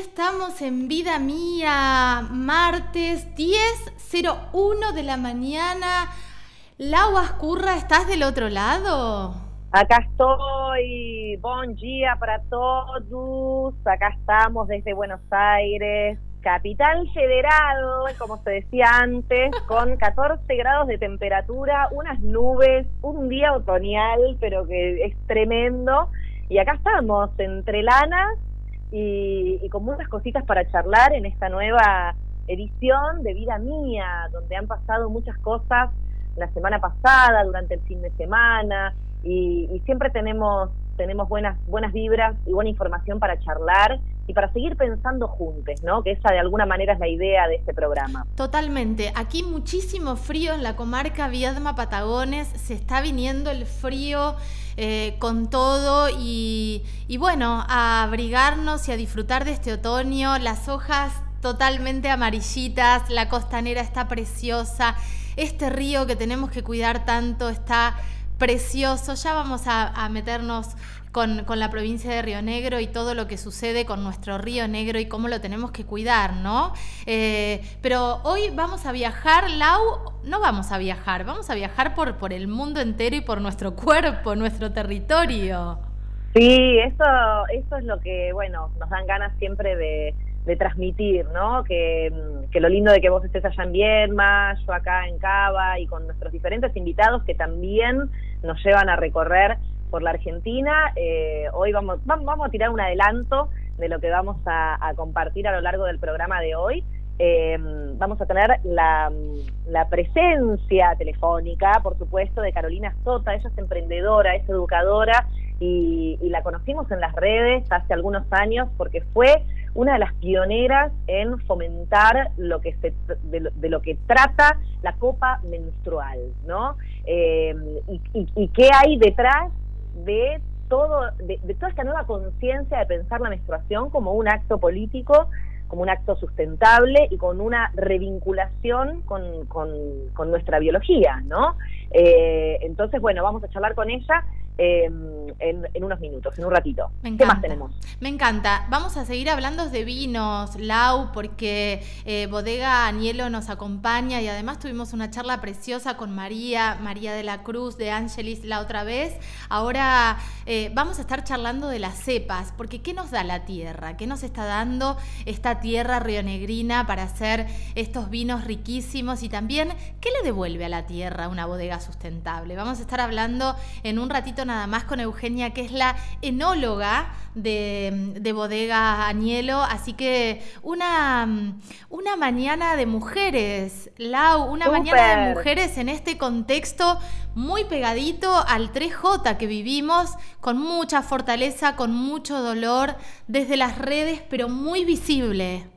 estamos en Vida Mía, martes 10.01 de la mañana. Lau Ascurra, ¿estás del otro lado? Acá estoy. Buen día para todos. Acá estamos desde Buenos Aires, capital federado, como se decía antes, con 14 grados de temperatura, unas nubes, un día otoñal, pero que es tremendo y acá estamos, entre lanas y, con muchas cositas para charlar en esta nueva edición de Vida Mía, donde han pasado muchas cosas la semana pasada, durante el fin de semana, y, siempre tenemos, tenemos buenas, buenas vibras y buena información para charlar y para seguir pensando juntos, ¿no? Que esa de alguna manera es la idea de este programa. Totalmente. Aquí muchísimo frío en la comarca Viedma Patagones, se está viniendo el frío eh, con todo y, y bueno, a abrigarnos y a disfrutar de este otoño, las hojas totalmente amarillitas, la costanera está preciosa, este río que tenemos que cuidar tanto está precioso. Ya vamos a, meternos con, la provincia de Río Negro y todo lo que sucede con nuestro Río Negro y cómo lo tenemos que cuidar, ¿no? Eh, pero hoy vamos a viajar, Lau, no vamos a viajar, vamos a viajar por, por el mundo entero y por nuestro cuerpo, nuestro territorio. Sí, eso, eso es lo que, bueno, nos dan ganas siempre de, de transmitir, ¿no? Que, que, lo lindo de que vos estés allá en Vierma, yo acá en Cava y con nuestros diferentes invitados que también nos llevan a recorrer por la Argentina. Eh, hoy vamos, vamos a tirar un adelanto de lo que vamos a, compartir a lo largo del programa de hoy. Eh, vamos a tener la, presencia telefónica, por supuesto, de Carolina Sota. Ella es emprendedora, es educadora y, y la conocimos en las redes hace algunos años porque fue una de las pioneras en fomentar lo que se, de, lo, que trata la copa menstrual, ¿no? Eh, y, qué hay detrás de todo, de, toda esta nueva conciencia de pensar la menstruación como un acto político, como un acto sustentable y con una revinculación con, con, nuestra biología, ¿no? Eh, entonces, bueno, vamos a charlar con ella Em, en, unos minutos, en un ratito. ¿Qué más tenemos? Me encanta. Vamos a seguir hablando de vinos, Lau, porque eh, Bodega Anielo nos acompaña y además tuvimos una charla preciosa con María, María de la Cruz, de Angelis la otra vez. Ahora eh, vamos a estar charlando de las cepas, porque ¿qué nos da la tierra? ¿Qué nos está dando esta tierra rionegrina para hacer estos vinos riquísimos? Y también, ¿qué le devuelve a la tierra una bodega sustentable? Vamos a estar hablando en un ratito nada más con Eugenia, que es la enóloga de, de Bodega Añelo. Así que una, una mañana de mujeres, Lau, una mañana de mujeres en este contexto muy pegadito al 3J que vivimos, con mucha fortaleza, con mucho dolor, desde las redes, pero muy visible.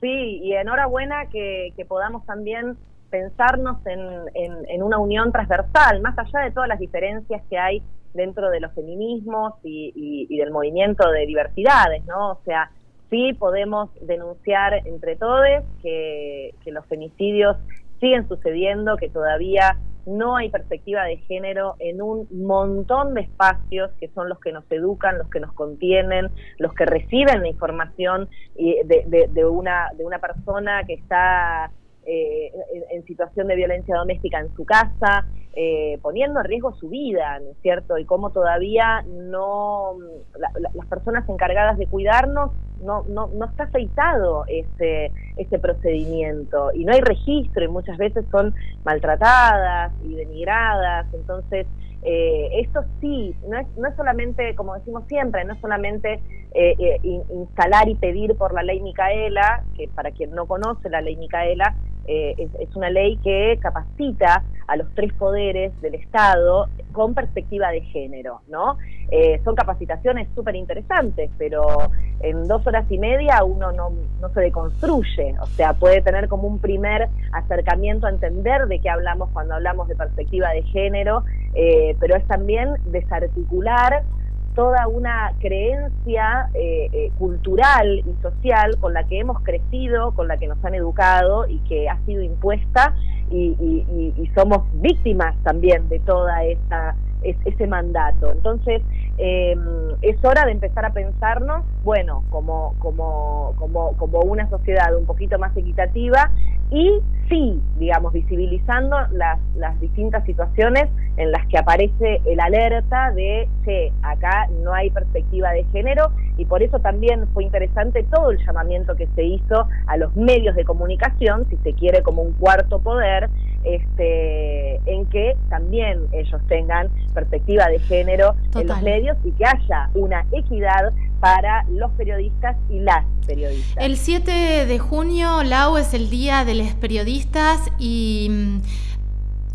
Sí, y enhorabuena que, que podamos también pensarnos en, en, una unión transversal, más allá de todas las diferencias que hay dentro de los feminismos y, del movimiento de diversidades, ¿no? O sea, sí podemos denunciar entre todos que, que los femicidios siguen sucediendo, que todavía no hay perspectiva de género en un montón de espacios que son los que nos educan, los que nos contienen, los que reciben la información de, de una, de una persona que está eh, en, situación de violencia doméstica en su casa, eh, poniendo en riesgo su vida, ¿no es cierto? Y cómo todavía no, las personas encargadas de cuidarnos, no, no, no está aceitado ese, ese procedimiento y no hay registro y muchas veces son maltratadas y denigradas, entonces eh, esto sí, no es, no es solamente, como decimos siempre, no es solamente eh, instalar y pedir por la ley Micaela, que para quien no conoce la ley Micaela, eh, es, una ley que capacita a los tres poderes del Estado con perspectiva de género, ¿no? Eh, son capacitaciones súper interesantes, pero en dos horas y media uno no, no se deconstruye, o sea, puede tener como un primer acercamiento a entender de qué hablamos cuando hablamos de perspectiva de género, eh, pero es también desarticular toda una creencia eh, eh, cultural y social con la que hemos crecido, con la que nos han educado y que ha sido impuesta y, somos víctimas también de toda esta ese mandato. Entonces, eh, es hora de empezar a pensarnos, bueno, como, como, como, como una sociedad un poquito más equitativa y sí, digamos, visibilizando las, las distintas situaciones en las que aparece el alerta de que acá no hay perspectiva de género y por eso también fue interesante todo el llamamiento que se hizo a los medios de comunicación, si se quiere como un cuarto poder, este, en que también ellos tengan perspectiva de género en los medios y que haya una equidad para los periodistas y las periodistas. El 7 de junio, Lau, es el Día de los Periodistas y mm,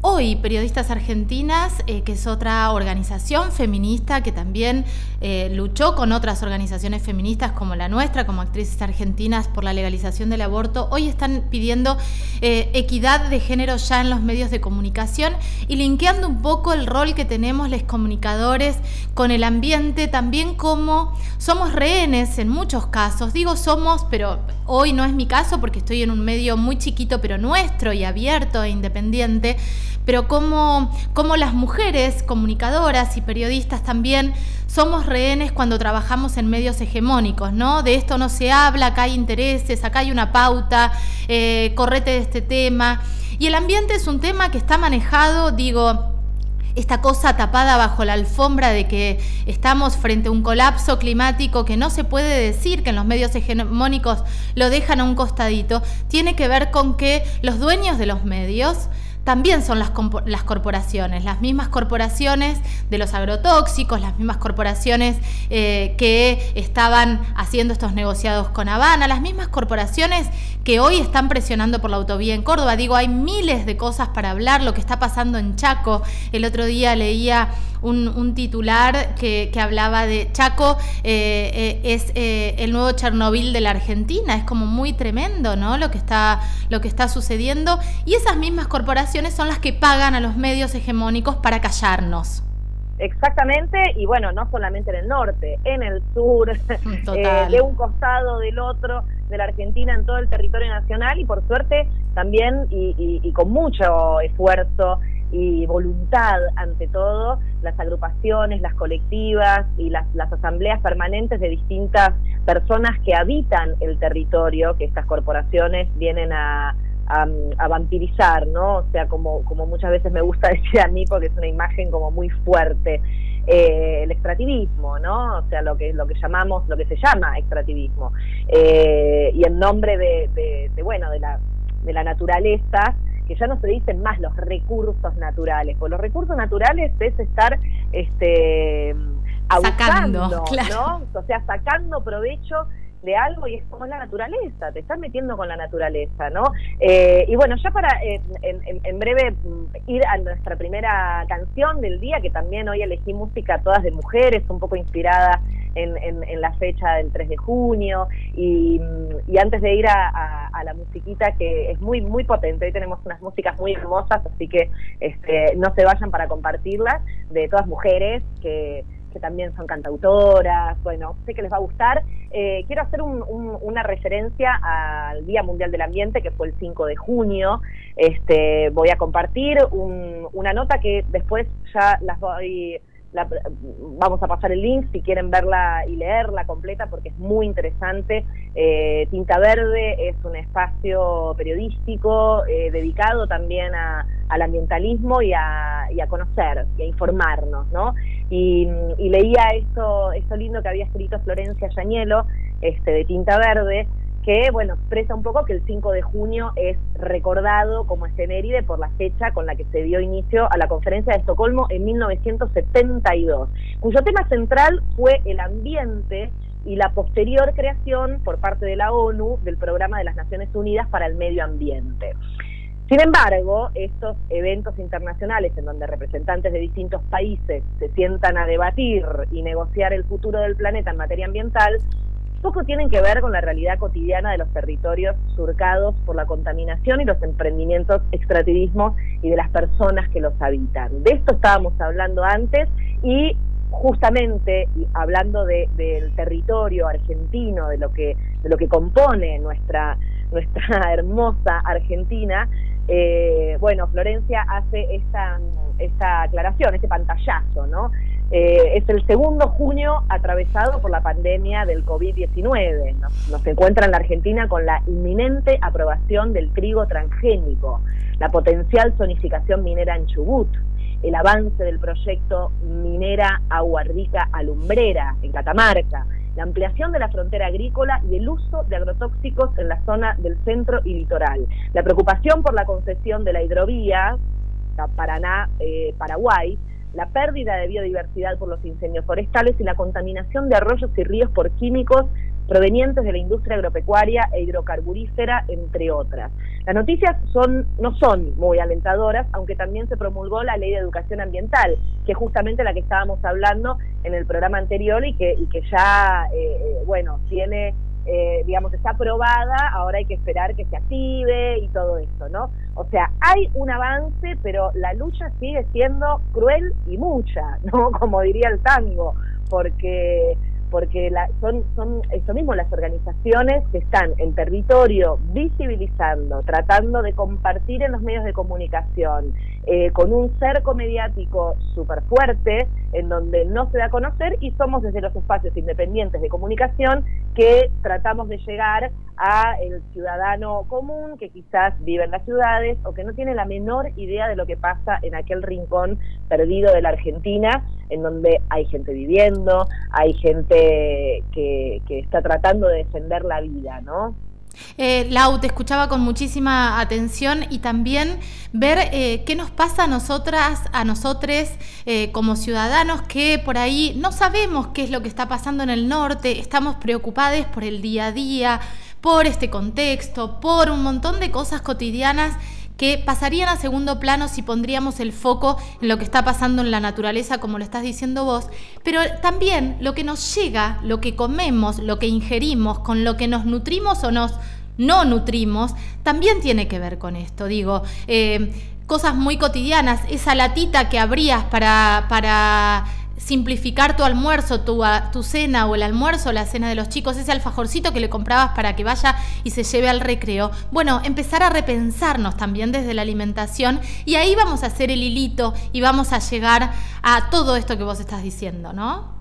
Hoy, Periodistas Argentinas, eh, que es otra organización feminista que también eh, luchó con otras organizaciones feministas como la nuestra, como actrices argentinas por la legalización del aborto, hoy están pidiendo eh, equidad de género ya en los medios de comunicación y linkeando un poco el rol que tenemos los comunicadores con el ambiente, también como somos rehenes en muchos casos. Digo somos, pero hoy no es mi caso porque estoy en un medio muy chiquito, pero nuestro y abierto e independiente pero como, como las mujeres comunicadoras y periodistas también somos rehenes cuando trabajamos en medios hegemónicos, ¿no? De esto no se habla, acá hay intereses, acá hay una pauta, eh, correte de este tema. Y el ambiente es un tema que está manejado, digo, esta cosa tapada bajo la alfombra de que estamos frente a un colapso climático que no se puede decir que en los medios hegemónicos lo dejan a un costadito, tiene que ver con que los dueños de los medios también son las, las, corporaciones, las mismas corporaciones de los agrotóxicos, las mismas corporaciones eh, que estaban haciendo estos negociados con Habana, las mismas corporaciones que hoy están presionando por la autovía en Córdoba. Digo, hay miles de cosas para hablar, lo que está pasando en Chaco. El otro día leía un, titular que, hablaba de Chaco eh, eh, es eh, el nuevo Chernobyl de la Argentina. Es como muy tremendo, ¿no? Lo que está, lo que está sucediendo. Y esas mismas corporaciones son las que pagan a los medios hegemónicos para callarnos. Exactamente, y bueno, no solamente en el norte, en el sur, de un costado, del otro, de la Argentina, en todo el territorio nacional, y por suerte también, y con mucho esfuerzo, y voluntad ante todo, las agrupaciones, las colectivas y las, las asambleas permanentes de distintas personas que habitan el territorio que estas corporaciones vienen a, a, vampirizar, ¿no? O sea, como, como muchas veces me gusta decir a mí, porque es una imagen como muy fuerte, eh, el extractivismo, ¿no? O sea, lo que, lo que llamamos, lo que se llama extractivismo. Eh, y en nombre de, de, de, bueno, de la, de la naturaleza, que ya no se dicen más los recursos naturales, porque los recursos naturales es estar este sacando, ¿no? O sea, sacando provecho de algo y es como la naturaleza, te estás metiendo con la naturaleza, ¿no? Eh, y bueno, ya para eh, en, breve mm, ir a nuestra primera canción del día, que también hoy elegí música todas de mujeres, un poco inspirada en, la fecha del 3 de junio, y, mm, antes de ir a, la musiquita que es muy, muy potente, hoy tenemos unas músicas muy hermosas, así que este, no se vayan para compartirlas, de todas mujeres que también son cantautoras, bueno, sé que les va a gustar. Eh, quiero hacer una referencia al Día Mundial del Ambiente, que fue el 5 de junio. Este, voy a compartir una nota que después ya las voy vamos a pasar el link si quieren verla y leerla completa porque es muy interesante. Eh, Tinta Verde es un espacio periodístico eh, dedicado también al ambientalismo y a, conocer y a informarnos, ¿no? Y, leía esto, esto lindo que había escrito Florencia Yañelo, este, de Tinta Verde, que bueno, expresa un poco que el 5 de junio es recordado como efeméride por la fecha con la que se dio inicio a la conferencia de Estocolmo en 1972, cuyo tema central fue el ambiente y la posterior creación por parte de la ONU del Programa de las Naciones Unidas para el Medio Ambiente. Sin embargo, estos eventos internacionales en donde representantes de distintos países se sientan a debatir y negociar el futuro del planeta en materia ambiental poco tienen que ver con la realidad cotidiana de los territorios surcados por la contaminación y los emprendimientos extractivismo y de las personas que los habitan. De esto estábamos hablando antes y justamente hablando del territorio argentino, de lo que, de lo que compone nuestra, nuestra hermosa Argentina, eh, bueno, Florencia hace esta, esta aclaración, este pantallazo, ¿no? Eh, es el segundo junio atravesado por la pandemia del COVID-19. Nos, nos encuentra en la Argentina con la inminente aprobación del trigo transgénico, la potencial zonificación minera en Chubut, el avance del proyecto minera Agua Rica Alumbrera en Catamarca, la ampliación de la frontera agrícola y el uso de agrotóxicos en la zona del centro y litoral, la preocupación por la concesión de la hidrovía Paraná-Paraguay, eh, la pérdida de biodiversidad por los incendios forestales y la contaminación de arroyos y ríos por químicos provenientes de la industria agropecuaria e hidrocarburífera, entre otras. Las noticias son, no son muy alentadoras, aunque también se promulgó la ley de educación ambiental, que es justamente la que estábamos hablando en el programa anterior y que, y que ya, eh, eh, bueno, tiene eh, digamos, está aprobada, ahora hay que esperar que se active y todo esto, ¿no? O sea, hay un avance, pero la lucha sigue siendo cruel y mucha, ¿no? Como diría el tango, porque porque la, son, son eso mismo las organizaciones que están en territorio visibilizando, tratando de compartir en los medios de comunicación, eh, con un cerco mediático súper fuerte, en donde no se da a conocer y somos desde los espacios independientes de comunicación que tratamos de llegar a el ciudadano común que quizás vive en las ciudades o que no tiene la menor idea de lo que pasa en aquel rincón perdido de la Argentina, en donde hay gente viviendo, hay gente que, que está tratando de defender la vida, ¿no? Eh, Lau, te escuchaba con muchísima atención y también ver eh, qué nos pasa a nosotras, a nosotros eh, como ciudadanos que por ahí no sabemos qué es lo que está pasando en el norte, estamos preocupados por el día a día, por este contexto, por un montón de cosas cotidianas que pasarían a segundo plano si pondríamos el foco en lo que está pasando en la naturaleza, como lo estás diciendo vos, pero también lo que nos llega, lo que comemos, lo que ingerimos, con lo que nos nutrimos o nos no nutrimos, también tiene que ver con esto. Digo, eh, cosas muy cotidianas, esa latita que abrías para, para simplificar tu almuerzo, tu, tu cena o el almuerzo, la cena de los chicos, ese alfajorcito que le comprabas para que vaya y se lleve al recreo. Bueno, empezar a repensarnos también desde la alimentación y ahí vamos a hacer el hilito y vamos a llegar a todo esto que vos estás diciendo, ¿no?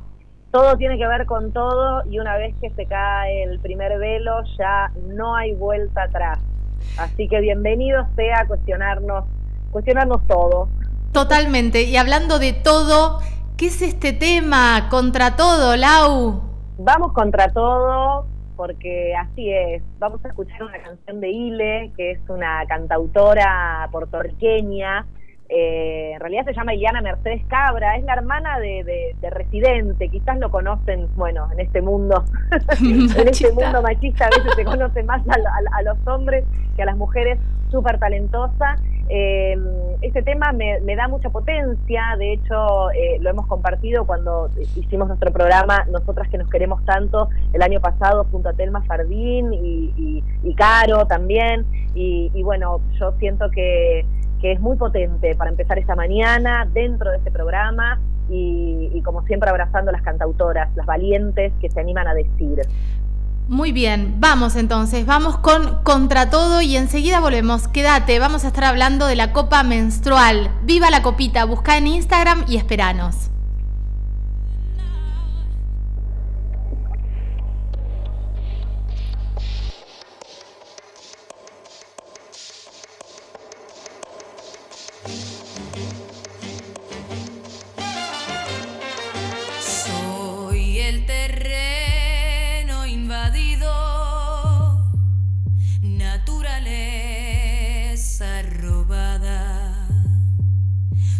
Todo tiene que ver con todo y una vez que se cae el primer velo ya no hay vuelta atrás. Así que bienvenido sea a cuestionarnos, cuestionarnos todo. Totalmente. Y hablando de todo, ¿Qué es este tema? Contra todo, Lau. Vamos contra todo porque así es. Vamos a escuchar una canción de Ile, que es una cantautora puertorriqueña. Eh, en realidad se llama Iliana Mercedes Cabra, es la hermana de, Residente, quizás lo conocen, bueno, en este mundo, en este mundo machista a veces se conoce más a, a los hombres que a las mujeres, súper talentosa. Eh, este tema me, da mucha potencia, de hecho eh, lo hemos compartido cuando hicimos nuestro programa Nosotras que nos queremos tanto el año pasado junto a Telma Fardín y, Caro también, y, bueno, yo siento que, que es muy potente para empezar esta mañana dentro de este programa y, como siempre abrazando a las cantautoras, las valientes que se animan a decir. Muy bien, vamos entonces, vamos con Contra Todo y enseguida volvemos. Quédate, vamos a estar hablando de la copa menstrual. Viva la copita, busca en Instagram y esperanos.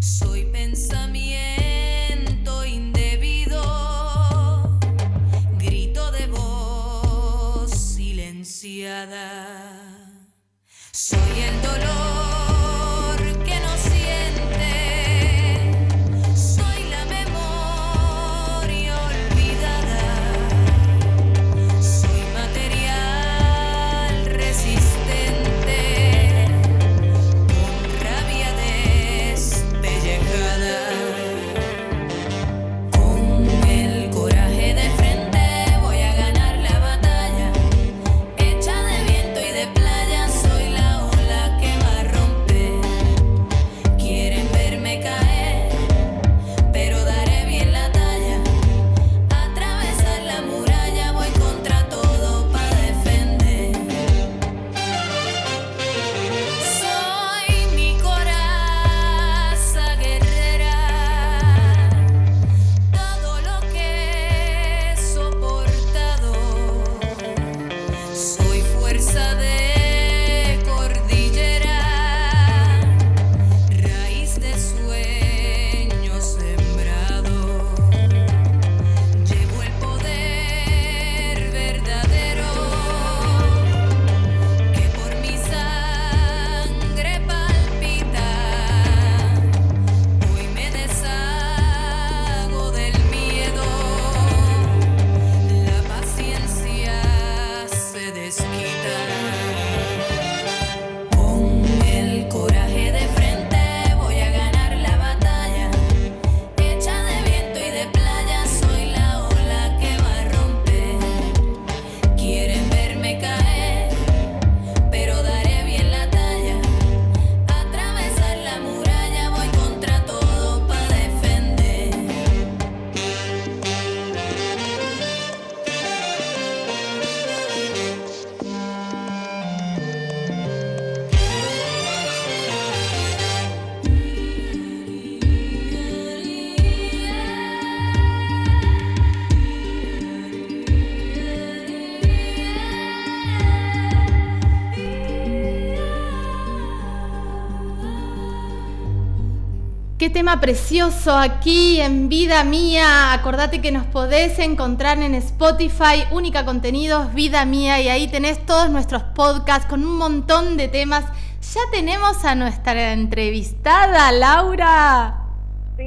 Soy pensamiento. Qué tema precioso aquí en Vida Mía. Acordate que nos podés encontrar en Spotify, Única Contenidos, Vida Mía, y ahí tenés todos nuestros podcasts con un montón de temas. Ya tenemos a nuestra entrevistada, Laura. Sí,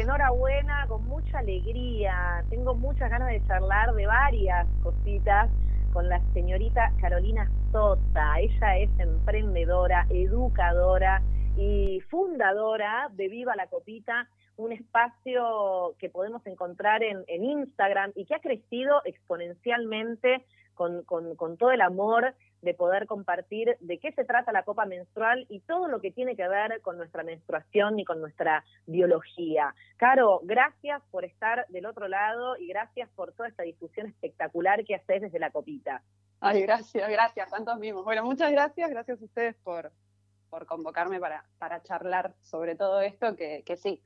enhorabuena, con mucha alegría. Tengo muchas ganas de charlar de varias cositas con la señorita Carolina Sota. Ella es emprendedora, educadora y fundadora de Viva la Copita, un espacio que podemos encontrar en, Instagram y que ha crecido exponencialmente con, con, todo el amor de poder compartir de qué se trata la copa menstrual y todo lo que tiene que ver con nuestra menstruación y con nuestra biología. Caro, gracias por estar del otro lado y gracias por toda esta discusión espectacular que haces desde la copita. Ay, gracias, gracias, tantos mismos. Bueno, muchas gracias, gracias a ustedes por, por convocarme para, para charlar sobre todo esto, que, que sí,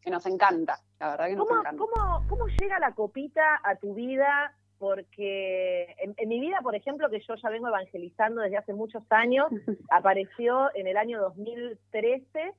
que nos encanta, la verdad que nos ¿Cómo, encanta. ¿cómo, ¿Cómo llega la copita a tu vida? Porque en, en, mi vida, por ejemplo, que yo ya vengo evangelizando desde hace muchos años, apareció en el año 2013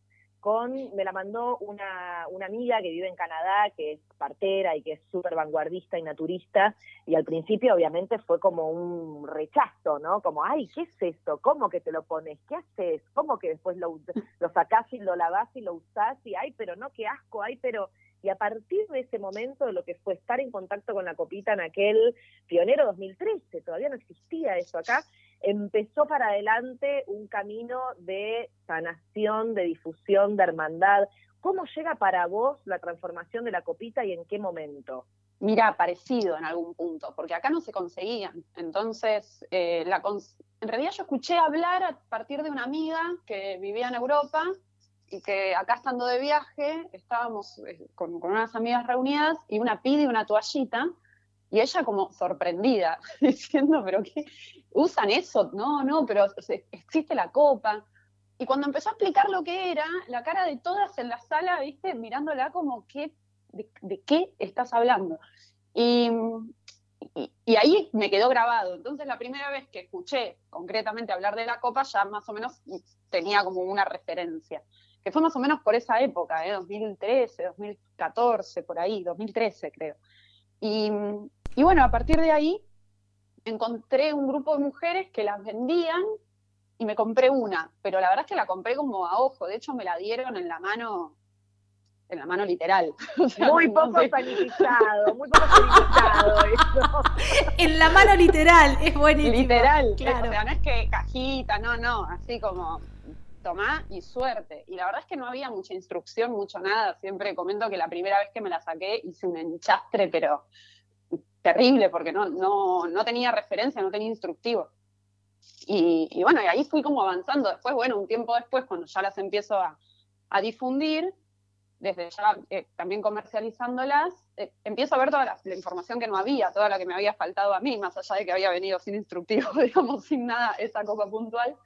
me la mandó una, una amiga que vive en Canadá, que es partera y que es súper vanguardista y naturista, y al principio obviamente fue como un rechazo, ¿no? Como, ay, ¿qué es esto? ¿Cómo que te lo pones? ¿Qué haces? ¿Cómo que después lo, lo sacás y lo lavás y lo usás? Y, ay, pero no, qué asco, ay, pero... Y a partir de ese momento, lo que fue estar en contacto con la copita en aquel pionero 2013, todavía no existía eso acá, empezó para adelante un camino de sanación, de difusión, de hermandad. ¿Cómo llega para vos la transformación de la copita y en qué momento? Mira, parecido en algún punto, porque acá no se conseguían. Entonces, eh, la en realidad yo escuché hablar a partir de una amiga que vivía en Europa y que acá estando de viaje estábamos eh, con, unas amigas reunidas y una pide una toallita y ella como sorprendida, diciendo, pero ¿qué? ¿Usan eso? No, no, pero existe la copa. Y cuando empezó a explicar lo que era, la cara de todas en la sala, viste, mirándola como, ¿qué, de, qué estás hablando? Y, y, ahí me quedó grabado. Entonces la primera vez que escuché concretamente hablar de la copa, ya más o menos tenía como una referencia. Que fue más o menos por esa época, ¿eh? 2013, 2014, por ahí, 2013 creo. Y, y bueno, a partir de ahí encontré un grupo de mujeres que las vendían y me compré una, pero la verdad es que la compré como a ojo, de hecho me la dieron en la mano, en la mano literal. muy poco sanitizado, muy poco sanitizado eso. en la mano literal, es buenísimo. Literal, claro. o sea, no es que cajita, no, no, así como tomá y suerte. Y la verdad es que no había mucha instrucción, mucho nada. Siempre comento que la primera vez que me la saqué hice un enchastre, pero terrible, porque no, no, no tenía referencia, no tenía instructivo. Y, bueno, y ahí fui como avanzando. Después, bueno, un tiempo después, cuando ya las empiezo a, a difundir, desde ya eh, también comercializándolas, eh, empiezo a ver toda la, información que no había, toda la que me había faltado a mí, más allá de que había venido sin instructivo, digamos, sin nada, esa copa puntual,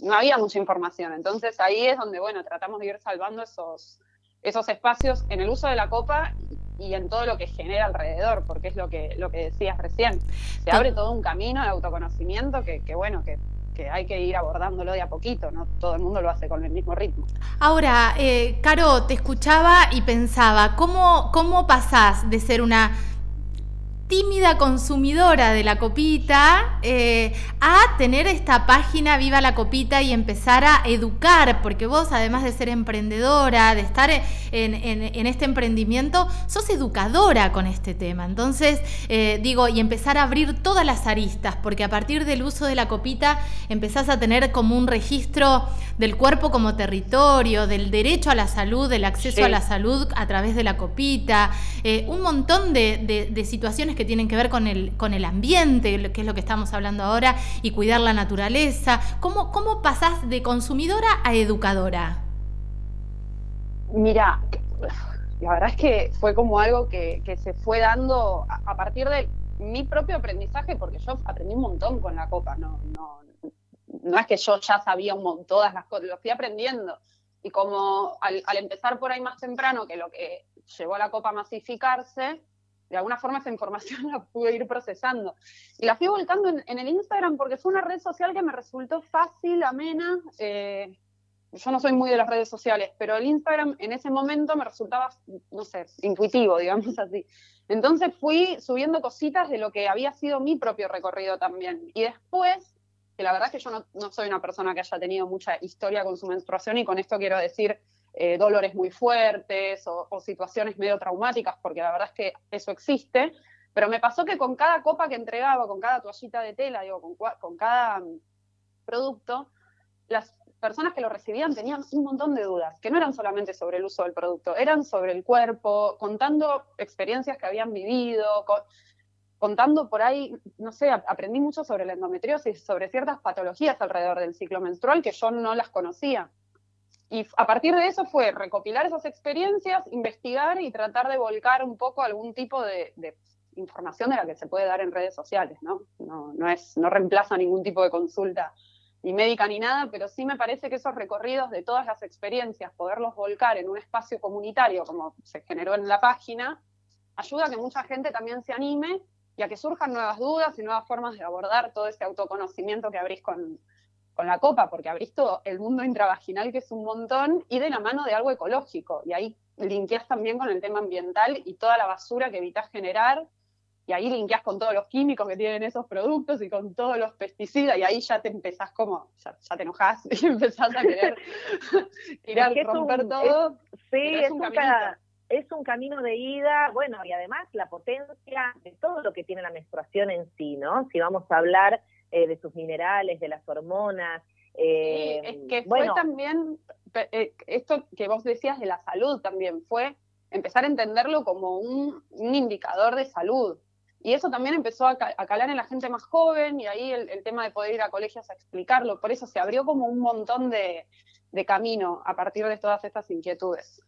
no había mucha información. Entonces ahí es donde, bueno, tratamos de ir salvando esos, esos espacios en el uso de la copa y en todo lo que genera alrededor, porque es lo que, lo que decías recién. Se abre todo un camino de autoconocimiento que, que bueno, que, que, hay que ir abordándolo de a poquito, no todo el mundo lo hace con el mismo ritmo. Ahora, eh, Caro, te escuchaba y pensaba, ¿cómo, ¿cómo pasás de ser una tímida consumidora de la copita eh, a tener esta página Viva la Copita y empezar a educar, porque vos además de ser emprendedora, de estar en, este emprendimiento, sos educadora con este tema. Entonces, eh, digo, y empezar a abrir todas las aristas, porque a partir del uso de la copita empezás a tener como un registro del cuerpo como territorio, del derecho a la salud, del acceso a la salud a través de la copita, eh, un montón de, de situaciones que tienen que ver con el, con el ambiente, que es lo que estamos hablando ahora, y cuidar la naturaleza. ¿Cómo, cómo pasás de consumidora a educadora? Mira, la verdad es que fue como algo que, se fue dando a, partir de mi propio aprendizaje, porque yo aprendí un montón con la copa, no, no, no es que yo ya sabía un montón, todas las cosas, lo fui aprendiendo. Y como al, al, empezar por ahí más temprano, que lo que llevó a la copa a masificarse, de alguna forma esa información la pude ir procesando. Y la fui volcando en, el Instagram porque fue una red social que me resultó fácil, amena, eh, yo no soy muy de las redes sociales, pero el Instagram en ese momento me resultaba, no sé, intuitivo, digamos así. Entonces fui subiendo cositas de lo que había sido mi propio recorrido también. Y después, que la verdad es que yo no, soy una persona que haya tenido mucha historia con su menstruación y con esto quiero decir eh, dolores muy fuertes o, situaciones medio traumáticas, porque la verdad es que eso existe. Pero me pasó que con cada copa que entregaba, con cada toallita de tela, digo, con, cada mm, producto, las personas que lo recibían tenían un montón de dudas, que no eran solamente sobre el uso del producto, eran sobre el cuerpo, contando experiencias que habían vivido, contando por ahí, no sé, aprendí mucho sobre la endometriosis, sobre ciertas patologías alrededor del ciclo menstrual que yo no las conocía. Y a partir de eso fue recopilar esas experiencias, investigar y tratar de volcar un poco algún tipo de, información de la que se puede dar en redes sociales, ¿no? No, no, es, no reemplaza ningún tipo de consulta ni médica ni nada, pero sí me parece que esos recorridos de todas las experiencias, poderlos volcar en un espacio comunitario como se generó en la página, ayuda a que mucha gente también se anime y a que surjan nuevas dudas y nuevas formas de abordar todo ese autoconocimiento que abrís con, con la copa, porque abrís todo el mundo intravaginal, que es un montón, y de la mano de algo ecológico. Y ahí limpias también con el tema ambiental y toda la basura que evitas generar y ahí limpias con todos los químicos que tienen esos productos y con todos los pesticidas, y ahí ya te empezás como, ya, te enojas y empezás a querer tirar, romper todo. sí, es un, es un camino de ida, bueno, y además la potencia de todo lo que tiene la menstruación en sí, ¿no? Si vamos a hablar eh, de sus minerales, de las hormonas. Eh, es que fue también, eh, esto que vos decías de la salud también, fue empezar a entenderlo como un, un indicador de salud y eso también empezó a, calar en la gente más joven y ahí el, tema de poder ir a colegios a explicarlo. Por eso se abrió como un montón de, camino a partir de todas estas inquietudes.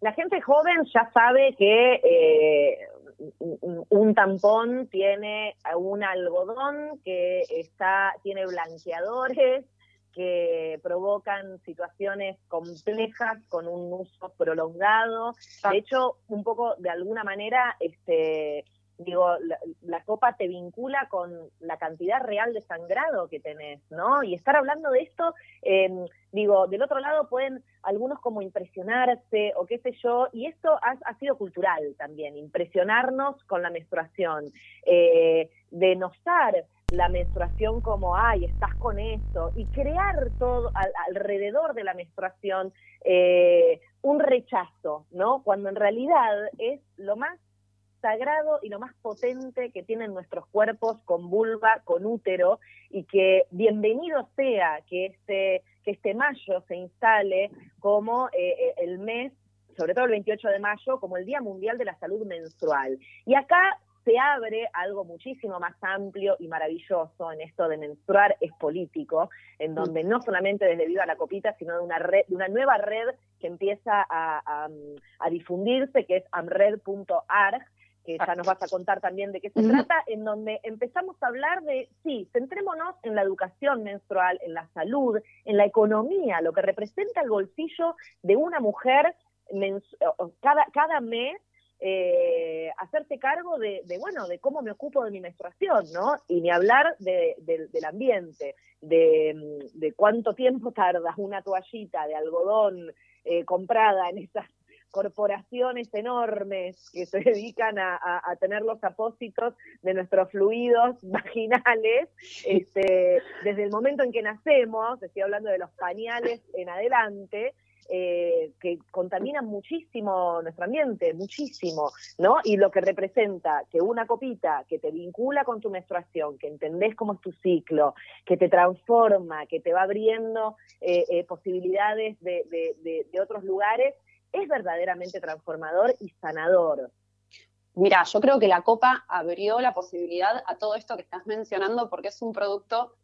La gente joven ya sabe que eh, un tampón tiene un algodón que está, tiene blanqueadores que provocan situaciones complejas con un uso prolongado. De hecho, un poco de alguna manera, este, digo, la, copa te vincula con la cantidad real de sangrado que tenés, ¿no? Y estar hablando de esto, em, digo, del otro lado pueden algunos como impresionarse o qué sé yo, y esto ha, sido cultural también, impresionarnos con la menstruación, eh, denostar la menstruación como, ay, estás con eso, y crear todo alrededor de la menstruación eh, un rechazo, ¿no? Cuando en realidad es lo más sagrado y lo más potente que tienen nuestros cuerpos con vulva, con útero, y que bienvenido sea que este, que este mayo se instale como eh, eh, el mes, sobre todo el 28 de mayo, como el Día Mundial de la Salud Menstrual. Y acá se abre algo muchísimo más amplio y maravilloso en esto de menstruar es político, en donde no solamente desde Viva la Copita, sino de una red, de una nueva red que empieza a, a difundirse, que es amred.arg, que ya nos vas a contar también de qué se trata, en donde empezamos a hablar de, sí, centrémonos en la educación menstrual, en la salud, en la economía, lo que representa el bolsillo de una mujer cada, cada mes eh, hacerse cargo de, bueno, de cómo me ocupo de mi menstruación, ¿no? Y ni hablar del ambiente, de, cuánto tiempo tarda una toallita de algodón eh, comprada en esas corporaciones enormes que se dedican a, tener los apósitos de nuestros fluidos vaginales, este, desde el momento en que nacemos, estoy hablando de los pañales en adelante, eh, que contaminan muchísimo nuestro ambiente, muchísimo, ¿no? Y lo que representa que una copita que te vincula con tu menstruación, que entendés cómo es tu ciclo, que te transforma, que te va abriendo eh, eh, posibilidades de, de otros lugares, es verdaderamente transformador y sanador. Mira, yo creo que la copa abrió la posibilidad a todo esto que estás mencionando porque es un producto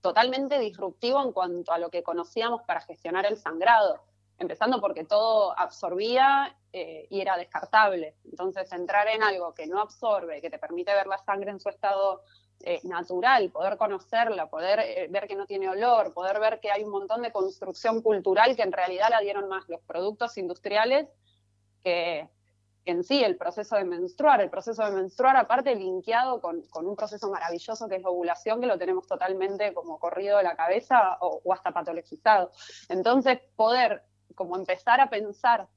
totalmente disruptivo en cuanto a lo que conocíamos para gestionar el sangrado, empezando porque todo absorbía eh, y era descartable. Entonces, entrar en algo que no absorbe, que te permite ver la sangre en su estado eh, natural, poder conocerla, poder eh, ver que no tiene olor, poder ver que hay un montón de construcción cultural que en realidad la dieron más los productos industriales que, en sí el proceso de menstruar. El proceso de menstruar, aparte, linkeado con, un proceso maravilloso que es la ovulación, que lo tenemos totalmente como corrido de la cabeza o, hasta patologizado. Entonces, poder como empezar a pensar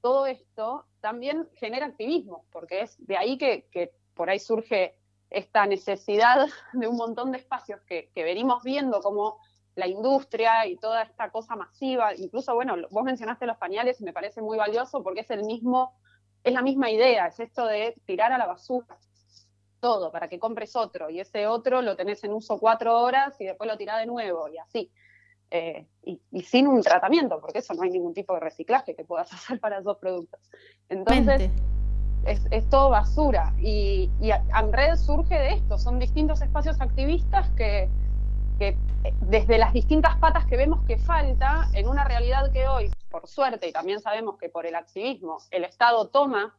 todo esto también genera activismo, porque es de ahí que, por ahí surge esta necesidad de un montón de espacios que, que venimos viendo como la industria y toda esta cosa masiva, incluso, bueno, vos mencionaste los pañales y me parece muy valioso porque es el mismo, es la misma idea, es esto de tirar a la basura todo para que compres otro y ese otro lo tenés en uso cuatro horas y después lo tirás de nuevo y así. Eh, y, sin un tratamiento, porque eso no hay ningún tipo de reciclaje que puedas hacer para esos productos. Entonces, es, todo basura. Y, y AMRED surge de esto, son distintos espacios activistas que, que desde las distintas patas que vemos que falta, en una realidad que hoy, por suerte, y también sabemos que por el activismo, el Estado toma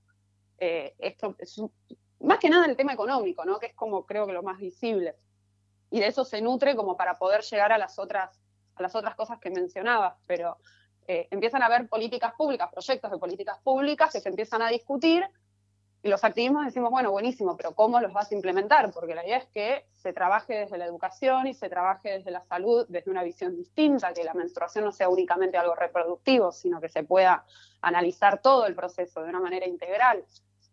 eh, esto, más que nada el tema económico, ¿no? que es como creo que lo más visible. Y de eso se nutre como para poder llegar a las otras, a las otras cosas que mencionabas, pero eh, empiezan a haber políticas públicas, proyectos de políticas públicas que se empiezan a discutir y los activismos decimos, bueno, buenísimo, pero ¿cómo los vas a implementar? Porque la idea es que se trabaje desde la educación y se trabaje desde la salud, desde una visión distinta, que la menstruación no sea únicamente algo reproductivo, sino que se pueda analizar todo el proceso de una manera integral.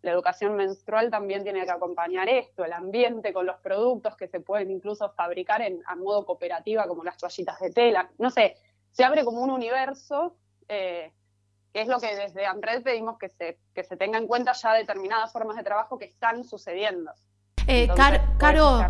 La educación menstrual también tiene que acompañar esto, el ambiente con los productos que se pueden incluso fabricar en, a modo cooperativa, como las toallitas de tela. No sé, se abre como un universo eh, que es lo que desde AMRED pedimos que se, que se tenga en cuenta ya determinadas formas de trabajo que están sucediendo. Eh, Caro,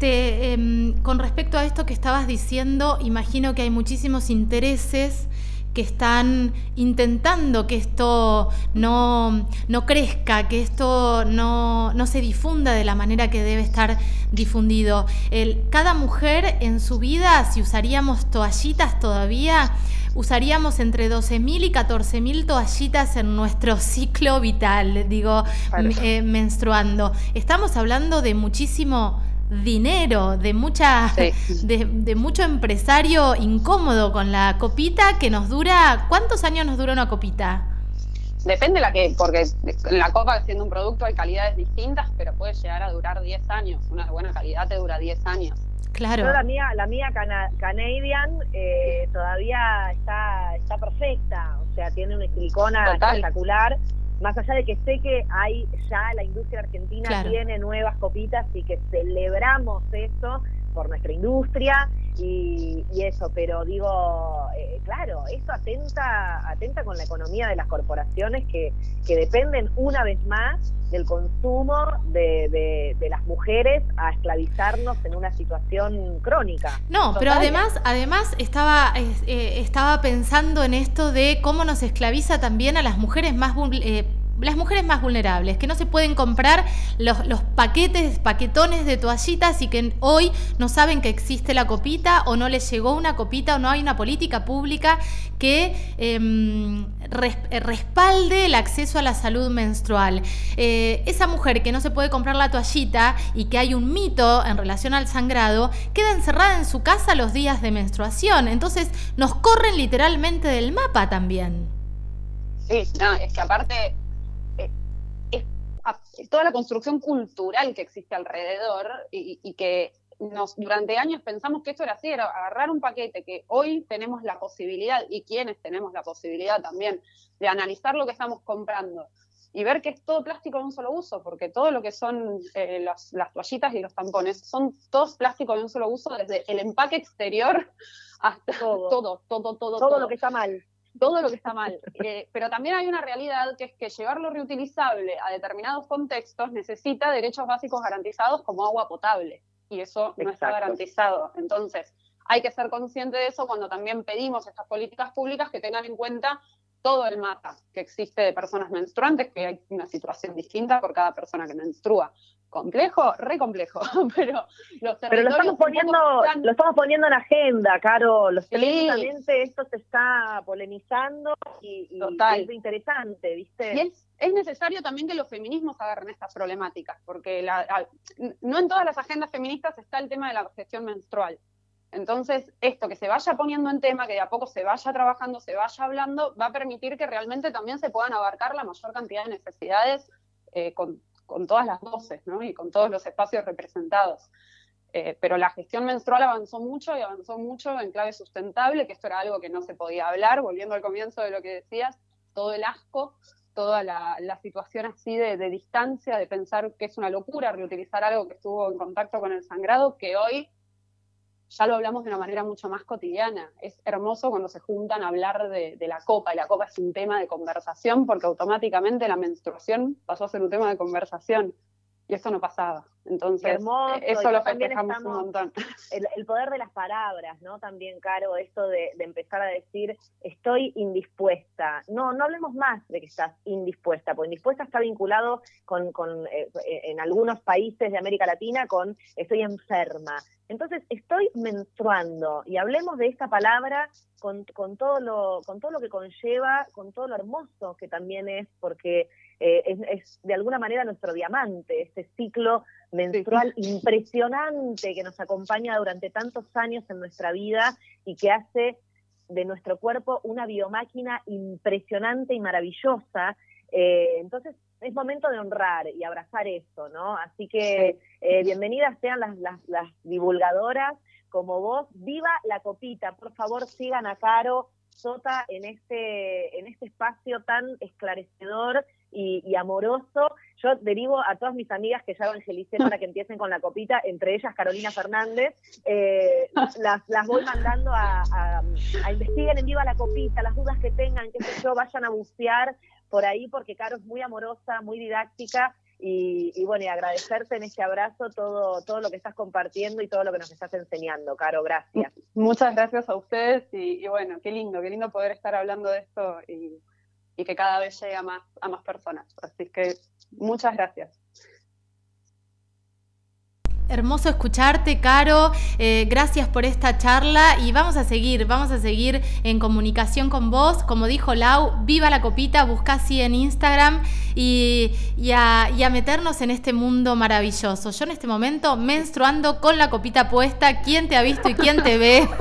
em, con respecto a esto que estabas diciendo, imagino que hay muchísimos intereses que están intentando que esto no, no crezca, que esto no, no, se difunda de la manera que debe estar difundido. El, cada mujer en su vida, si usaríamos toallitas todavía, usaríamos entre 12.000 y 14.000 toallitas en nuestro ciclo vital, digo, eh, menstruando. Estamos hablando de muchísimo dinero, de mucha, de, mucho empresario incómodo con la copita que nos dura, ¿cuántos años nos dura una copita? Depende la que, porque la copa siendo un producto hay calidades distintas, pero puede llegar a durar 10 años. Una buena calidad te dura 10 años. Claro. la mía, la mía Canadian eh, todavía está, está perfecta, o sea, tiene una silicona espectacular. Más allá de que sé que hay ya la industria argentina tiene nuevas copitas y que celebramos eso por nuestra industria y, eso, pero digo, eh, claro, eso atenta, atenta con la economía de las corporaciones que, que dependen una vez más del consumo de, de, las mujeres a esclavizarnos en una situación crónica. No, pero además, además estaba, eh, estaba pensando en esto de cómo nos esclaviza también a las mujeres más eh, las mujeres más vulnerables, que no se pueden comprar los, paquetes, paquetones de toallitas y que hoy no saben que existe la copita o no les llegó una copita o no hay una política pública que em, respalde el acceso a la salud menstrual. Eh, esa mujer que no se puede comprar la toallita y que hay un mito en relación al sangrado, queda encerrada en su casa los días de menstruación. Entonces nos corren literalmente del mapa también. Sí, no, es que aparte toda la construcción cultural que existe alrededor y, que nos, durante años pensamos que esto era así, era agarrar un paquete que hoy tenemos la posibilidad, y quienes tenemos la posibilidad también, de analizar lo que estamos comprando y ver que es todo plástico de un solo uso, porque todo lo que son eh, las, toallitas y los tampones son todos plásticos de un solo uso, desde el empaque exterior hasta todo, todo, todo, todo. Todo, lo que está mal todo lo que está mal. Eh, pero también hay una realidad que es que llevarlo reutilizable a determinados contextos necesita derechos básicos garantizados como agua potable. Y eso no está garantizado. Entonces, hay que ser consciente de eso cuando también pedimos estas políticas públicas que tengan en cuenta todo el mapa que existe de personas menstruantes, que hay una situación distinta por cada persona que menstrua complejo, re complejo, pero los Pero lo estamos poniendo, lo estamos poniendo en agenda, Caro, los esto se está polemizando y, es interesante, ¿viste? Y es, es, necesario también que los feminismos agarren estas problemáticas, porque la, no en todas las agendas feministas está el tema de la gestión menstrual. Entonces, esto que se vaya poniendo en tema, que de a poco se vaya trabajando, se vaya hablando, va a permitir que realmente también se puedan abarcar la mayor cantidad de necesidades eh, con, todas las voces ¿no? y con todos los espacios representados. Eh, pero la gestión menstrual avanzó mucho y avanzó mucho en clave sustentable, que esto era algo que no se podía hablar, volviendo al comienzo de lo que decías, todo el asco, toda la, situación así de, distancia, de pensar que es una locura reutilizar algo que estuvo en contacto con el sangrado, que hoy ya lo hablamos de una manera mucho más cotidiana. Es hermoso cuando se juntan a hablar de, la copa, y la copa es un tema de conversación porque automáticamente la menstruación pasó a ser un tema de conversación y eso no pasaba. Entonces, eso lo festejamos un montón. El, poder de las palabras, ¿no? También, Caro, esto de, empezar a decir, estoy indispuesta. No, no hablemos más de que estás indispuesta, porque indispuesta está vinculado con, con eh, en algunos países de América Latina con estoy enferma. Entonces, estoy menstruando y hablemos de esta palabra con, con, todo lo, con todo lo que conlleva, con todo lo hermoso que también es, porque eh, es, de alguna manera nuestro diamante, este ciclo menstrual impresionante que nos acompaña durante tantos años en nuestra vida y que hace de nuestro cuerpo una biomáquina impresionante y maravillosa. Eh, entonces es momento de honrar y abrazar eso, ¿no? Así que eh, bienvenidas sean las, las divulgadoras como vos. Viva la copita, por favor sigan a Caro Sota en este, en este espacio tan esclarecedor y, amoroso. Yo derivo a todas mis amigas que ya evangelicé para que empiecen con la copita, entre ellas Carolina Fernández, eh, las, las, voy mandando a, a, investiguen en viva la copita, las dudas que tengan, qué sé yo, vayan a bucear por ahí porque Caro es muy amorosa, muy didáctica y, bueno, y agradecerte en este abrazo todo, todo lo que estás compartiendo y todo lo que nos estás enseñando, Caro, gracias. Muchas gracias a ustedes y, y bueno, qué lindo, qué lindo poder estar hablando de esto y, y que cada vez llegue a más, a más personas. Así que muchas gracias. Hermoso escucharte, Caro. Eh, gracias por esta charla y vamos a seguir, vamos a seguir en comunicación con vos. Como dijo Lau, viva la copita, busca así en Instagram y, a, y, a, meternos en este mundo maravilloso. Yo en este momento menstruando con la copita puesta. ¿Quién te ha visto y quién te ve?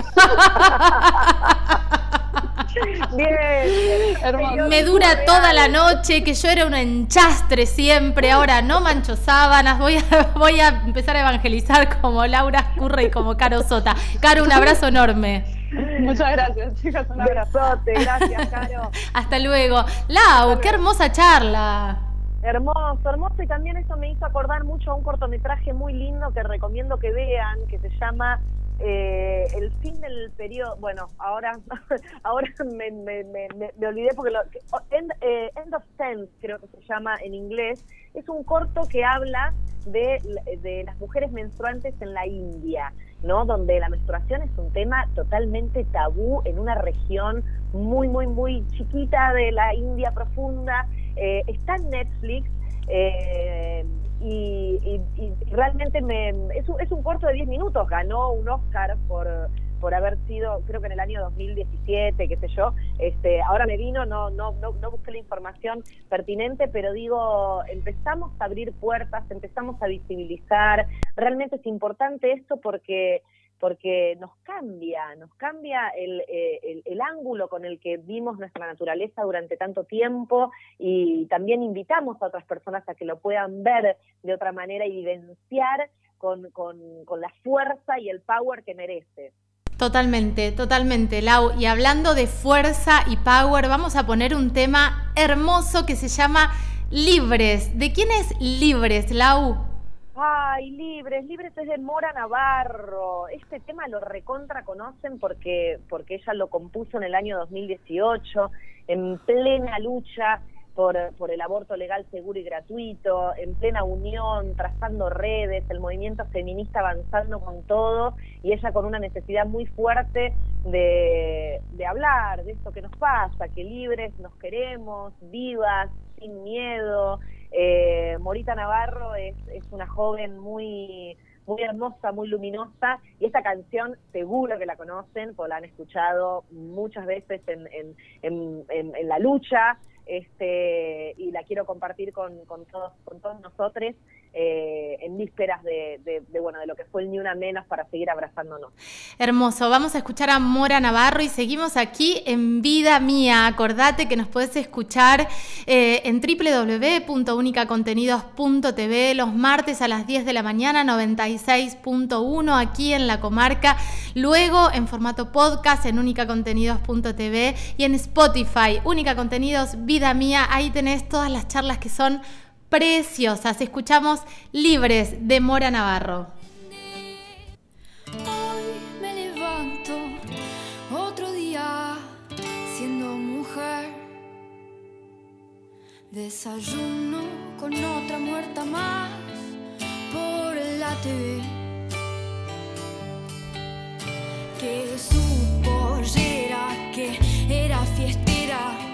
Bien, Me dura toda la noche, que yo era un enchastre siempre, ahora no mancho sábanas, voy a, voy a empezar a evangelizar como Laura Curre y como Caro Sota. Caro, un abrazo enorme. Muchas gracias, chicas, un abrazo. gracias, Caro. Hasta luego. Lau, qué hermosa charla. Hermoso, hermoso y también eso me hizo acordar mucho a un cortometraje muy lindo que recomiendo que vean, que se llama eh, el fin del periodo, bueno, ahora ahora me, me, me, olvidé porque lo, end, eh, end, of Sense creo que se llama en inglés, es un corto que habla de, de las mujeres menstruantes en la India, ¿no? Donde la menstruación es un tema totalmente tabú en una región muy, muy, muy chiquita de la India profunda. Eh, está en Netflix. Eh, y, realmente me, es, un, es un corto de 10 minutos, ganó un Oscar por, por haber sido, creo que en el año 2017, qué sé yo, este, ahora me vino, no, no, no, no busqué la información pertinente, pero digo, empezamos a abrir puertas, empezamos a visibilizar, realmente es importante esto porque porque nos cambia, nos cambia eh, el, el, ángulo con el que vimos nuestra naturaleza durante tanto tiempo y también invitamos a otras personas a que lo puedan ver de otra manera y vivenciar con, con, con la fuerza y el power que merece. Totalmente, totalmente, Lau. Y hablando de fuerza y power, vamos a poner un tema hermoso que se llama Libres. ¿De quién es Libres, Lau? Ay, Libres, Libres es de Mora Navarro. Este tema lo recontra conocen porque, porque ella lo compuso en el año 2018, en plena lucha por, por el aborto legal, seguro y gratuito, en plena unión, trazando redes, el movimiento feminista avanzando con todo y ella con una necesidad muy fuerte de, de hablar de esto que nos pasa, que libres nos queremos, vivas, sin miedo, eh, Morita Navarro es, una joven muy muy hermosa, muy luminosa, y esta canción seguro que la conocen, porque la han escuchado muchas veces en, en, en, la lucha, este, y la quiero compartir con, con, todos, con todos nosotros. Eh, en vísperas de, bueno, de lo que fue el Ni Una Menos para seguir abrazándonos. Hermoso, vamos a escuchar a Mora Navarro y seguimos aquí en Vida Mía. Acordate que nos puedes escuchar eh, en www.unicacontenidos.tv los martes a las 10 de la mañana, 96.1 aquí en la comarca, luego en formato podcast en unicacontenidos.tv y en Spotify, Única Contenidos, Vida Mía, ahí tenés todas las charlas que son preciosas. Escuchamos Libres de Mora Navarro. Hoy me levanto otro día siendo mujer. Desayuno con otra muerta más por la TV. Que supo que era fiestera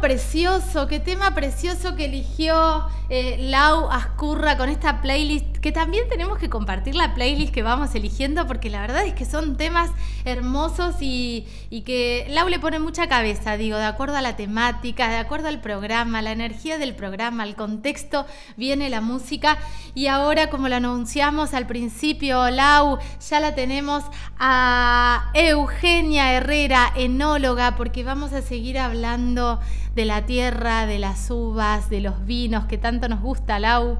precioso, qué tema precioso que eligió eh, Lau Ascurra con esta playlist, que también tenemos que compartir la playlist que vamos eligiendo, porque la verdad es que son temas hermosos y, que Lau le pone mucha cabeza, digo, de acuerdo a la temática, de acuerdo al programa, la energía del programa, al contexto, viene la música. Y ahora, como lo anunciamos al principio, Lau, ya la tenemos a Eugenia Herrera, enóloga, porque vamos a seguir hablando de la tierra, de las uvas, de los vinos que tanto nos gusta, Lau.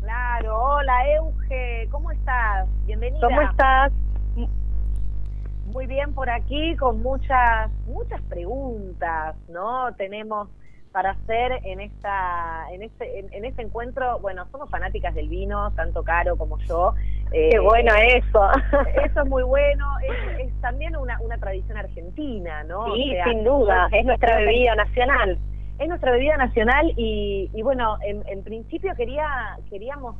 Claro, hola Euge, ¿cómo estás? Bienvenida. ¿Cómo estás? Muy bien por aquí, con muchas, muchas preguntas, ¿no? Tenemos para hacer en esta en este en, este encuentro bueno somos fanáticas del vino tanto Caro como yo qué eh, bueno eso. eso es muy bueno es, también una, una tradición argentina no sí sin duda es nuestra bebida nacional. Es nuestra bebida nacional y, y bueno en, en principio quería queríamos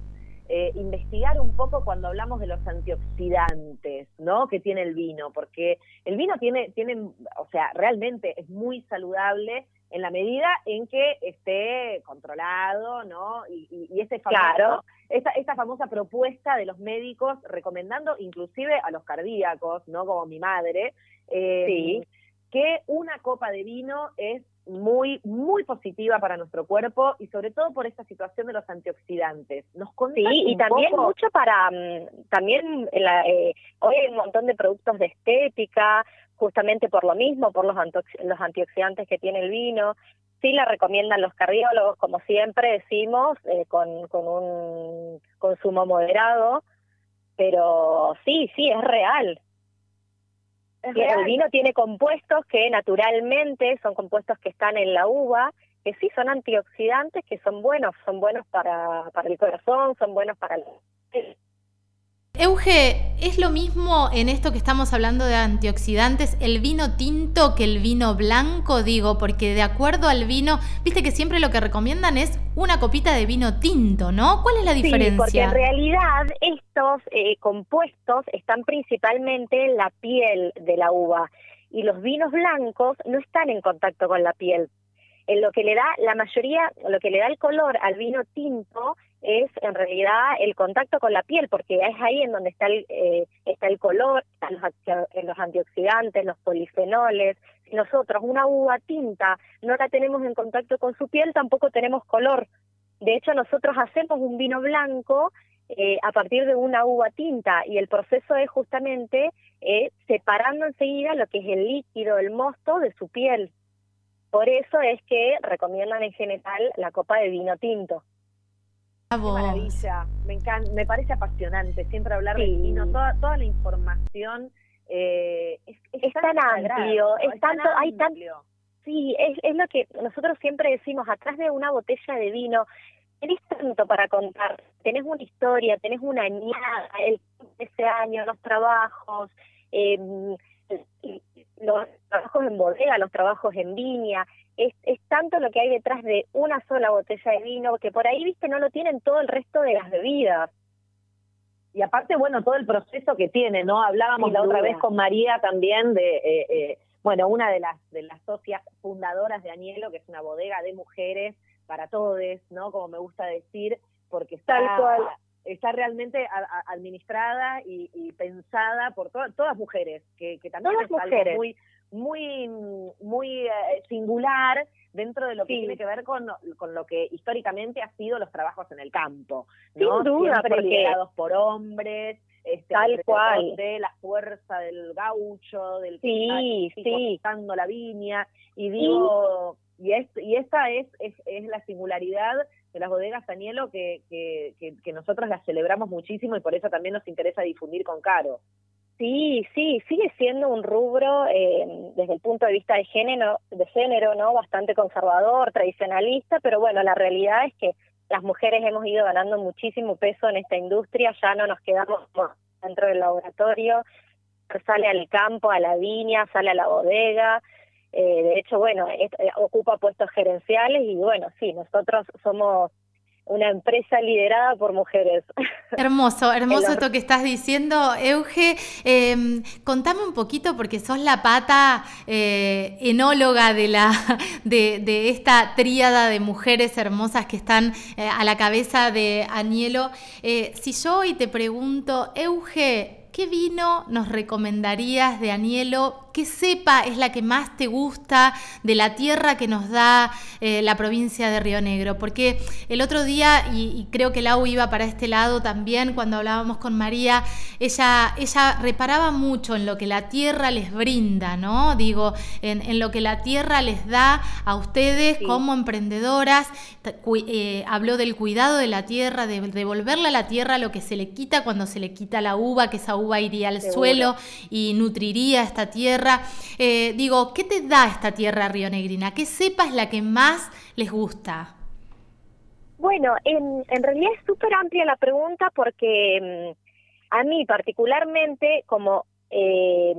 eh, investigar un poco cuando hablamos de los antioxidantes, ¿no? Que tiene el vino, porque el vino tiene, tiene, o sea, realmente es muy saludable en la medida en que esté controlado, ¿no? Y, y, ese famoso, esta, famosa propuesta de los médicos recomendando inclusive a los cardíacos, ¿no? Como mi madre, eh, que una copa de vino es muy, muy positiva para nuestro cuerpo y sobre todo por esta situación de los antioxidantes. ¿Nos sí, y también mucho para, mm, también eh, hoy hay un montón de productos de estética, justamente por lo mismo, por los, los antioxidantes que tiene el vino. Sí la recomiendan los cardiólogos, como siempre decimos, eh, con, con un consumo moderado, pero sí, sí, es real el vino tiene compuestos que naturalmente son compuestos que están en la uva, que sí son antioxidantes, que son buenos, son buenos para, para el corazón, son buenos para el Euge, ¿es lo mismo en esto que estamos hablando de antioxidantes el vino tinto que el vino blanco? Digo, porque de acuerdo al vino, viste que siempre lo que recomiendan es una copita de vino tinto, ¿no? ¿Cuál es la diferencia? Sí, porque en realidad estos eh, compuestos están principalmente en la piel de la uva y los vinos blancos no están en contacto con la piel. En lo que le da la mayoría, lo que le da el color al vino tinto es en realidad el contacto con la piel, porque es ahí en donde está el, eh, está el color, están los, los antioxidantes, los polifenoles. Si nosotros una uva tinta no la tenemos en contacto con su piel, tampoco tenemos color. De hecho, nosotros hacemos un vino blanco eh, a partir de una uva tinta y el proceso es justamente eh, separando enseguida lo que es el líquido, el mosto de su piel. Por eso es que recomiendan en general la copa de vino tinto. Qué maravilla, me encanta, me parece apasionante siempre hablar de vino, toda, toda la información eh, es, tan, amplio, es, tanto, hay tanto, sí, es, es lo que nosotros siempre decimos, atrás de una botella de vino tenés tanto para contar, tenés una historia, tenés una añada, el ese año, los trabajos, eh, los trabajos en bodega, los trabajos en viña, es, es tanto lo que hay detrás de una sola botella de vino que por ahí, viste, no lo tienen todo el resto de las bebidas. Y aparte, bueno, todo el proceso que tiene, ¿no? Hablábamos la otra vez con María también de, eh, eh, bueno, una de las, de las socias fundadoras de Anielo, que es una bodega de mujeres para todos, ¿no? Como me gusta decir, porque está, está realmente administrada y, pensada por todas mujeres, que, que también es algo muy muy, muy eh, singular dentro de lo que tiene que ver con, con lo que históricamente ha sido los trabajos en el campo, ¿no? Sin duda, Siempre por hombres, este, tal cual de la fuerza del gaucho, del sí, que sí. la viña y digo y es, y esta es, es, es la singularidad de las bodegas Danielo que, que, que, que nosotros las celebramos muchísimo y por eso también nos interesa difundir con Caro. Sí, sí, sigue siendo un rubro eh, desde el punto de vista de género, de género, ¿no? Bastante conservador, tradicionalista, pero bueno, la realidad es que las mujeres hemos ido ganando muchísimo peso en esta industria, ya no nos quedamos dentro del laboratorio, sale al campo, a la viña, sale a la bodega, eh, de hecho, bueno, eh, ocupa puestos gerenciales y bueno, sí, nosotros somos una empresa liderada por mujeres. Hermoso, hermoso esto que estás diciendo, Euge. Em, contame un poquito, porque sos la pata eh, enóloga de, la, de, de, esta tríada de mujeres hermosas que están eh, a la cabeza de Anielo. Eh, si yo hoy te pregunto, Euge, ¿qué vino nos recomendarías de Anielo qué cepa es la que más te gusta de la tierra que nos da eh, la provincia de Río Negro? Porque el otro día, y, creo que Lau iba para este lado también, cuando hablábamos con María, ella, ella reparaba mucho en lo que la tierra les brinda, ¿no? Digo, en, lo que la tierra les da a ustedes como emprendedoras. Eh, habló del cuidado de la tierra, de devolverle a la tierra lo que se le quita cuando se le quita la uva, que esa uva uva iría al suelo y nutriría esta tierra. Eh, digo, ¿qué te da esta tierra rionegrina? ¿Qué cepa es la que más les gusta? Bueno, en, en realidad es súper amplia la pregunta porque mm, a mí particularmente, como eh,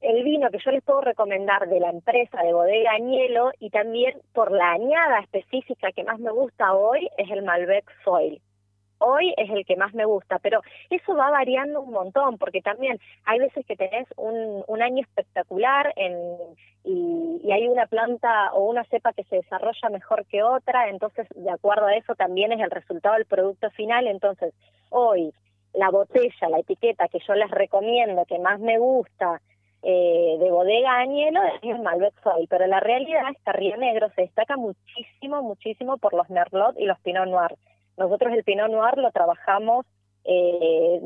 el vino que yo les puedo recomendar de la empresa de Bodega Añelo y también por la añada específica que más me gusta hoy es el Malbec Soil. Hoy es el que más me gusta, pero eso va variando un montón, porque también hay veces que tenés un, un año espectacular en, y, hay una planta o una cepa que se desarrolla mejor que otra, entonces de acuerdo a eso también es el resultado del producto final, entonces hoy la botella, la etiqueta que yo les recomiendo, que más me gusta, eh, de bodega Añelo es Malbec pero la realidad es que Río Negro se destaca muchísimo, muchísimo por los Merlot y los Pinot Noir. Nosotros el Pinot Noir lo trabajamos eh,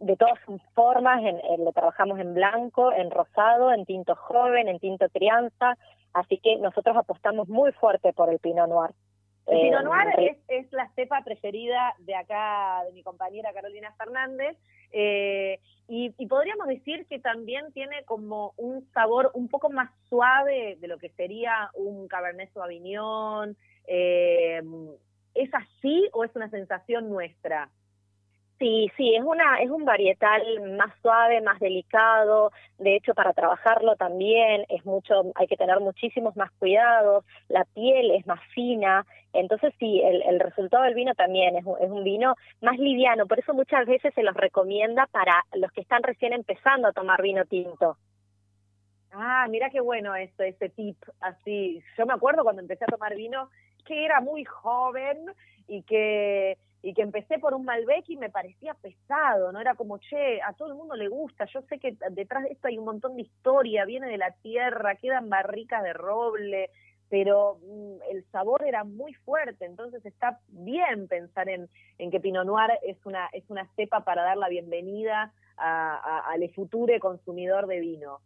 de todas sus formas, en, lo trabajamos en blanco, en rosado, en tinto joven, en tinto crianza, así que nosotros apostamos muy fuerte por el Pinot Noir. El Pinot eh, Noir es, la cepa preferida de acá, de mi compañera Carolina Fernández, eh, y, podríamos decir que también tiene como un sabor un poco más suave de lo que sería un Cabernet Sauvignon. Eh, ¿Es así o es una sensación nuestra? Sí, sí, es una es un varietal más suave, más delicado. De hecho, para trabajarlo también es mucho, hay que tener muchísimos más cuidados. La piel es más fina, entonces sí, el, resultado del vino también es un, es un vino más liviano. Por eso muchas veces se los recomienda para los que están recién empezando a tomar vino tinto. Ah, mira qué bueno esto, ese tip así. Yo me acuerdo cuando empecé a tomar vino que era muy joven y que y que empecé por un Malbec y me parecía pesado, ¿no? Era como, che, a todo el mundo le gusta, yo sé que detrás de esto hay un montón de historia, viene de la tierra, quedan barricas de roble, pero mm, el sabor era muy fuerte, entonces está bien pensar en, en que Pinot Noir es una, es una cepa para dar la bienvenida al futuro consumidor de vino.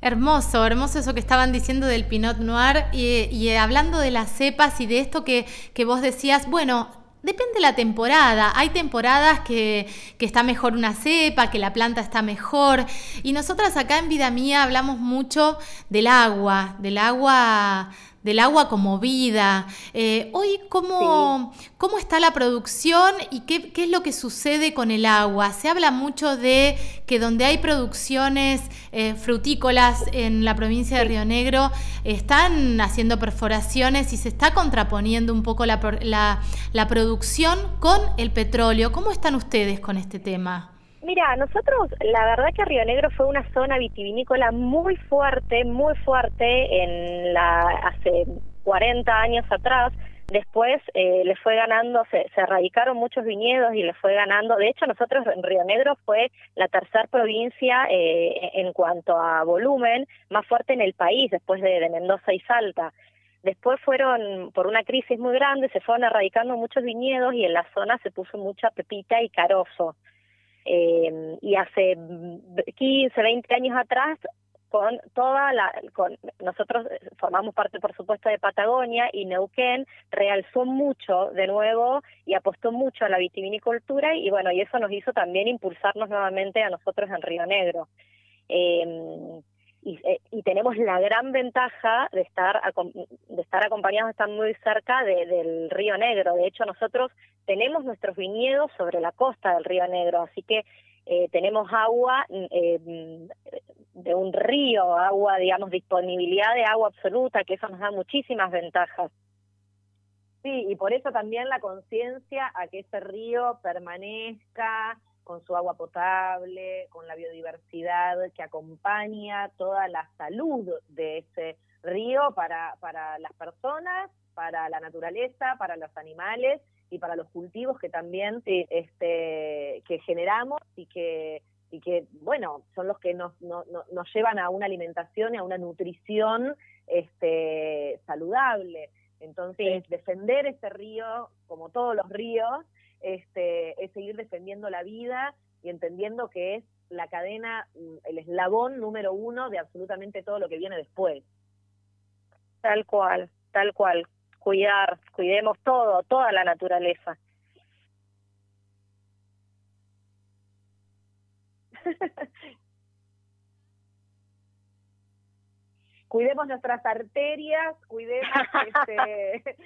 Hermoso, hermoso eso que estaban diciendo del Pinot Noir y, hablando de las cepas y de esto que, que vos decías, bueno, Depende de la temporada. Hay temporadas que, que, está mejor una cepa, que la planta está mejor. Y nosotras acá en Vida Mía hablamos mucho del agua, del agua del agua como vida. Eh, hoy, ¿cómo, ¿cómo está la producción y qué, qué, es lo que sucede con el agua? Se habla mucho de que donde hay producciones eh, frutícolas en la provincia de Río Negro, están haciendo perforaciones y se está contraponiendo un poco la, la, la producción con el petróleo. ¿Cómo están ustedes con este tema? Mira, nosotros, la verdad que Río Negro fue una zona vitivinícola muy fuerte, muy fuerte en la hace 40 años atrás. Después eh, le fue ganando, se, se erradicaron muchos viñedos y le fue ganando. De hecho, nosotros en Río Negro fue la tercera provincia eh, en cuanto a volumen más fuerte en el país, después de, de Mendoza y Salta. Después fueron, por una crisis muy grande, se fueron erradicando muchos viñedos y en la zona se puso mucha pepita y carozo. Eh, y hace 15, 20 años atrás, con toda la, con, nosotros formamos parte, por supuesto, de Patagonia y Neuquén realzó mucho de nuevo y apostó mucho a la vitivinicultura y bueno, y eso nos hizo también impulsarnos nuevamente a nosotros en Río Negro. Eh, eh, y, tenemos la gran ventaja de estar de estar acompañados, estar muy cerca del Río Negro. De hecho, nosotros tenemos nuestros viñedos sobre la costa del Río Negro, así que eh, tenemos agua mm, eh, de un río, agua, digamos, disponibilidad de agua absoluta, que eso nos da muchísimas ventajas. Sí, y por eso también la conciencia a que ese río permanezca, con su agua potable, con la biodiversidad que acompaña toda la salud de ese río para, para las personas, para la naturaleza, para los animales y para los cultivos que también este, que generamos y que y que bueno son los que nos, nos llevan a una alimentación y a una nutrición este saludable. Entonces defender ese río como todos los ríos este, es seguir defendiendo la vida y entendiendo que es la cadena, mm, el eslabón número uno de absolutamente todo lo que viene después. Tal cual, tal cual. Cuidar, cuidemos todo, toda la naturaleza. cuidemos nuestras arterias, cuidemos este,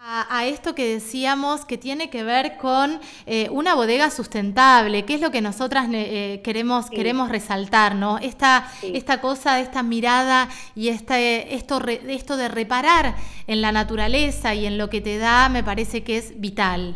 A, esto que decíamos que tiene que ver con eh, una bodega sustentable, que es lo que nosotras eh, queremos, queremos resaltar, ¿no? Esta, esta cosa, esta mirada y esta, esto, esto de reparar en la naturaleza y en lo que te da, me parece que es vital.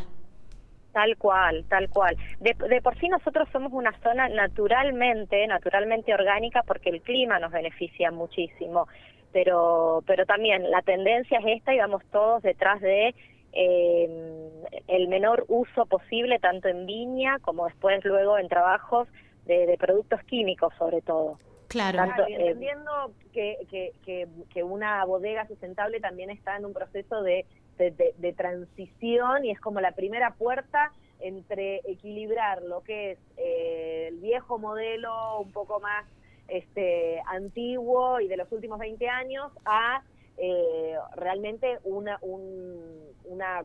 Tal cual, tal cual. De, de, por sí nosotros somos una zona naturalmente, naturalmente orgánica porque el clima nos beneficia muchísimo pero, pero también la tendencia es esta y vamos todos detrás de eh, el menor uso posible tanto en viña como después luego en trabajos de, productos químicos sobre todo. Claro. y eh, entendiendo que, que, que, una bodega sustentable también está en un proceso de, de, transición y es como la primera puerta entre equilibrar lo que es eh, el viejo modelo un poco más este, antiguo y de los últimos 20 años a eh, realmente una, un,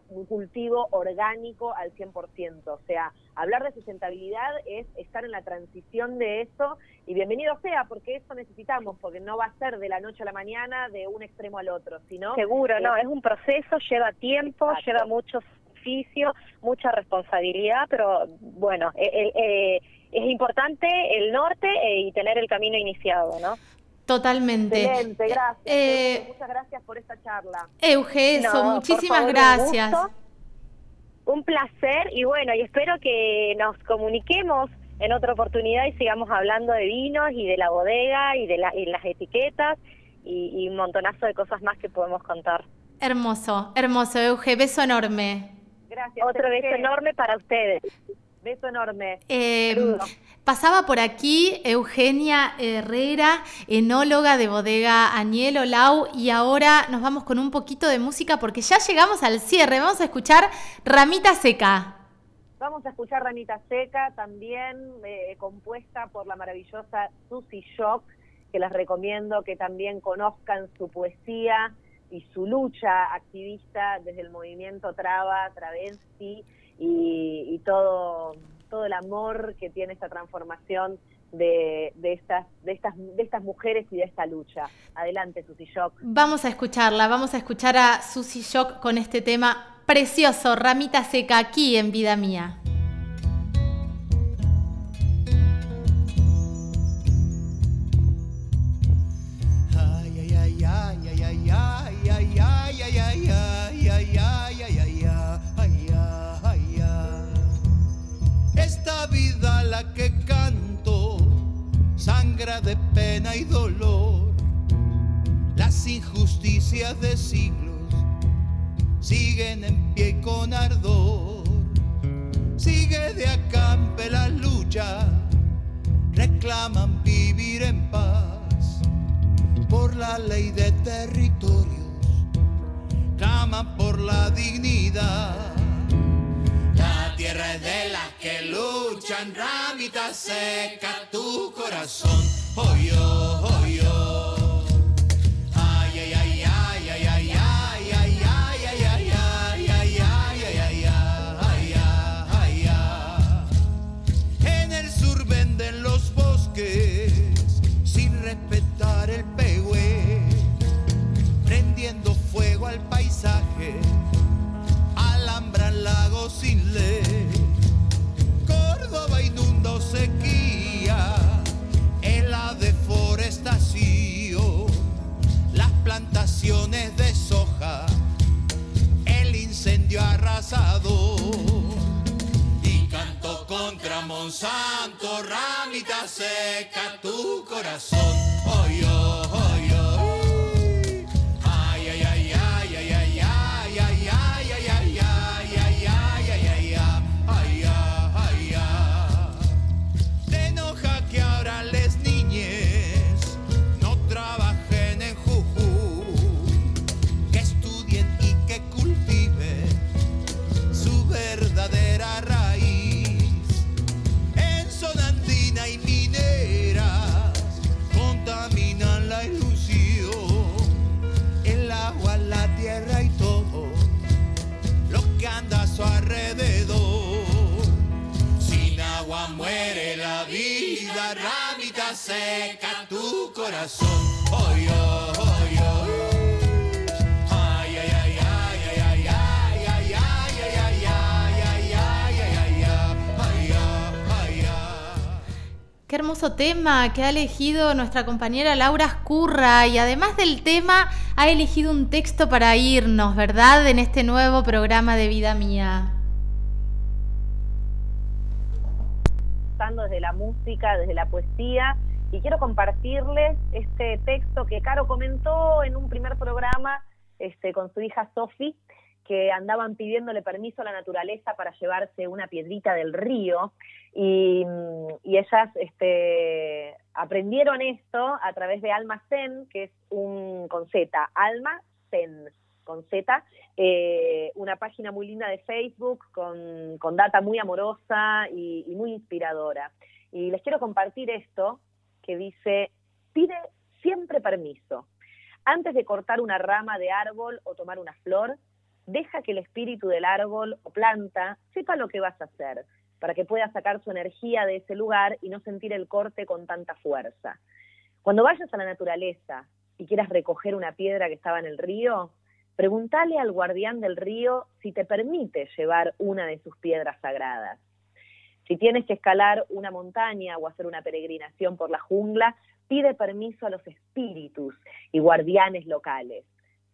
un cultivo orgánico al 100%. O sea, hablar de sustentabilidad es estar en la transición de eso y bienvenido sea, porque eso necesitamos, porque no va a ser de la noche a la mañana, de un extremo al otro, sino... Seguro, no, es un proceso, lleva tiempo, lleva mucho oficio, mucha responsabilidad, pero bueno, eh, eh es importante el norte eh, y tener el camino iniciado, ¿no? Totalmente. Excelente, gracias. Eh, muchas gracias por esta charla. Euge, eso, muchísimas gracias. Un, placer y bueno, y espero que nos comuniquemos en otra oportunidad y sigamos hablando de vinos y de la bodega y de la, y las etiquetas y, y, un montonazo de cosas más que podemos contar. Hermoso, hermoso, Euge, beso enorme. Gracias. Otro beso enorme para ustedes. Beso enorme. Em, pasaba por aquí Eugenia Herrera, enóloga de bodega Añelo Lau, y ahora nos vamos con un poquito de música porque ya llegamos al cierre. Vamos a escuchar Ramita Seca. Vamos a escuchar Ramita Seca, también eh, compuesta por la maravillosa Susie Shock, que les recomiendo que también conozcan su poesía y su lucha activista desde el movimiento Traba, Travesti y, todo, todo el amor que tiene esta transformación de, de, estas, de, estas, de estas mujeres y de esta lucha. Adelante, Susi Shock. Vamos a escucharla, vamos a escuchar a Susi Shock con este tema precioso, Ramita Seca, aquí en Vida Mía. Que canto sangra de pena y dolor. Las injusticias de siglos siguen en pie con ardor. Sigue de acampe la lucha, reclaman vivir en paz por la ley de territorios, claman por la dignidad tierra es de las que luchan, ramita seca tu corazón. Oh yo. De soja, el incendio arrasador. Y canto contra Monsanto, ramita seca tu corazón. Yo, oh, con seca tu corazón. Oh, yo, oh, yo. Ay, ay, ay, ay, ay, ay, ay, ay, ay, ay, ay, ay, ay, ay, ay, ay, ay, ay, ay. Qué hermoso tema que ha elegido nuestra compañera Laura Escurra y además del tema ha elegido un texto para irnos, ¿verdad? En este nuevo programa de Vida Mía. Desde la música, desde la poesía, y quiero compartirles este texto que Caro comentó en un primer programa este, con su hija Sofi, que andaban pidiéndole permiso a la naturaleza para llevarse una piedrita del río y, ellas este, aprendieron esto a través de Alma Zen, que es un con Z, Alma Zen con Z, eh, una página muy linda de Facebook con, con data muy amorosa y muy inspiradora. Y les quiero compartir esto que dice, pide siempre permiso. Antes de cortar una rama de árbol o tomar una flor, deja que el espíritu del árbol o planta sepa lo que vas a hacer, para que pueda sacar su energía de ese lugar y no sentir el corte con tanta fuerza. Cuando vayas a la naturaleza y quieras recoger una piedra que estaba en el río, pregúntale al guardián del río si te permite llevar una de sus piedras sagradas. Si tienes que escalar una montaña o hacer una peregrinación por la jungla, pide permiso a los espíritus y guardianes locales.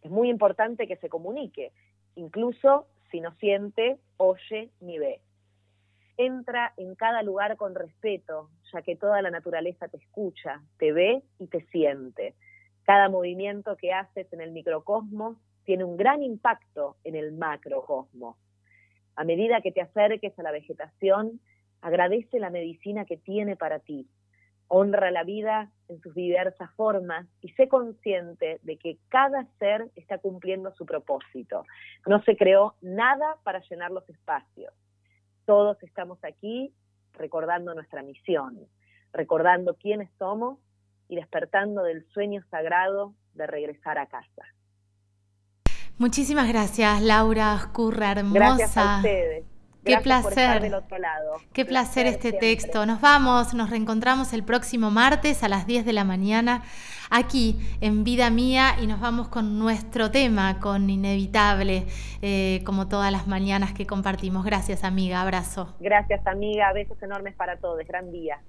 Es muy importante que se comunique, incluso si no siente, oye ni ve. Entra en cada lugar con respeto, ya que toda la naturaleza te escucha, te ve y te siente. Cada movimiento que haces en el microcosmos tiene un gran impacto en el macrocosmos. A medida que te acerques a la vegetación, agradece la medicina que tiene para ti. Honra la vida en sus diversas formas y sé consciente de que cada ser está cumpliendo su propósito. No se creó nada para llenar los espacios. Todos estamos aquí recordando nuestra misión, recordando quiénes somos y despertando del sueño sagrado de regresar a casa. Muchísimas gracias, Laura Oscurra, hermosa. Gracias a ustedes. Qué placer. Qué placer, este texto. Nos vamos, nos reencontramos el próximo martes a las 10 de la mañana aquí en Vida Mía y nos vamos con nuestro tema, con Inevitable, eh, como todas las mañanas que compartimos. Gracias amiga, abrazo. Gracias amiga, besos enormes para todos, gran día.